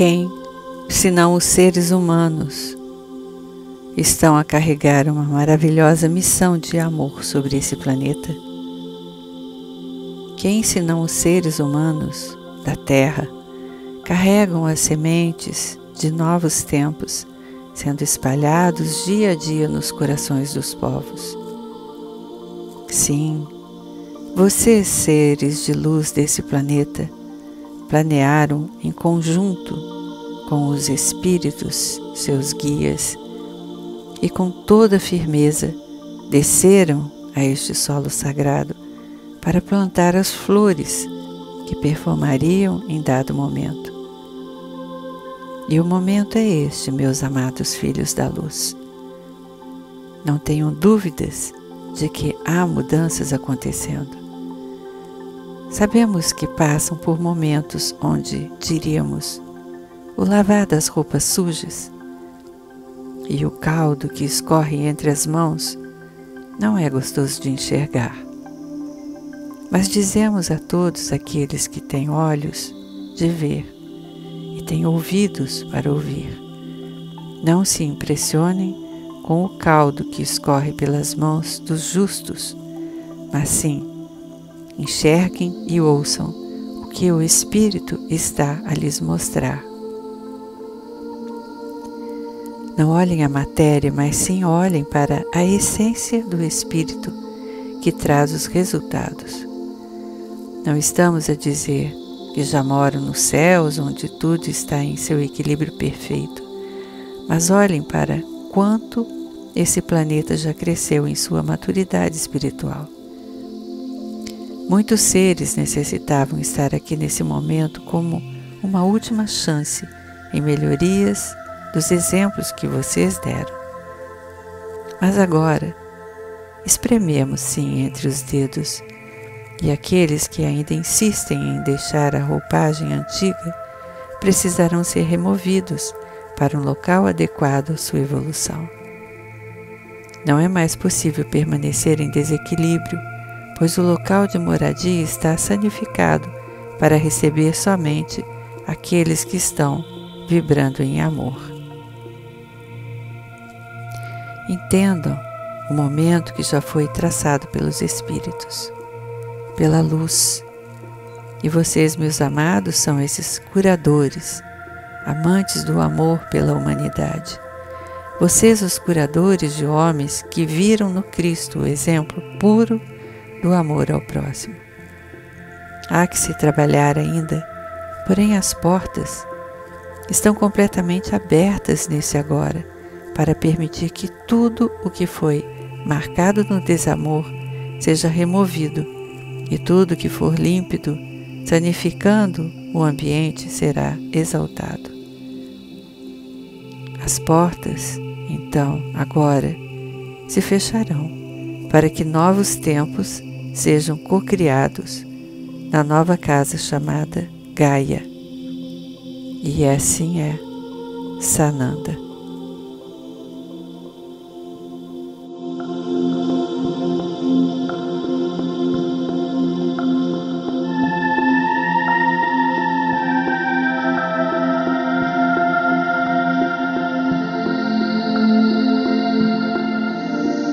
Quem, senão os seres humanos, estão a carregar uma maravilhosa missão de amor sobre esse planeta? Quem, senão os seres humanos da Terra, carregam as sementes de novos tempos, sendo espalhados dia a dia nos corações dos povos? Sim, vocês, seres de luz desse planeta, planearam em conjunto com os espíritos, seus guias, e com toda firmeza desceram a este solo sagrado para plantar as flores que perfumariam em dado momento. E o momento é este, meus amados filhos da luz. Não tenham dúvidas de que há mudanças acontecendo. Sabemos que passam por momentos onde, diríamos, o lavar das roupas sujas e o caldo que escorre entre as mãos não é gostoso de enxergar. Mas dizemos a todos aqueles que têm olhos de ver e têm ouvidos para ouvir: não se impressionem com o caldo que escorre pelas mãos dos justos, mas sim enxerguem e ouçam o que o Espírito está a lhes mostrar. Não olhem a matéria, mas sim olhem para a essência do Espírito que traz os resultados. Não estamos a dizer que já moram nos céus onde tudo está em seu equilíbrio perfeito, mas olhem para quanto esse planeta já cresceu em sua maturidade espiritual. Muitos seres necessitavam estar aqui nesse momento como uma última chance em melhorias dos exemplos que vocês deram. Mas agora, esprememos sim entre os dedos e aqueles que ainda insistem em deixar a roupagem antiga precisarão ser removidos para um local adequado à sua evolução. Não é mais possível permanecer em desequilíbrio pois o local de moradia está sanificado para receber somente aqueles que estão vibrando em amor. Entendam o momento que já foi traçado pelos Espíritos, pela luz. E vocês, meus amados, são esses curadores, amantes do amor pela humanidade. Vocês, os curadores de homens que viram no Cristo o exemplo puro do amor ao próximo. Há que se trabalhar ainda, porém as portas estão completamente abertas nesse agora para permitir que tudo o que foi marcado no desamor seja removido e tudo que for límpido, sanificando o ambiente, será exaltado. As portas, então, agora, se fecharão para que novos tempos sejam cocriados na nova casa chamada Gaia. E assim é Sananda.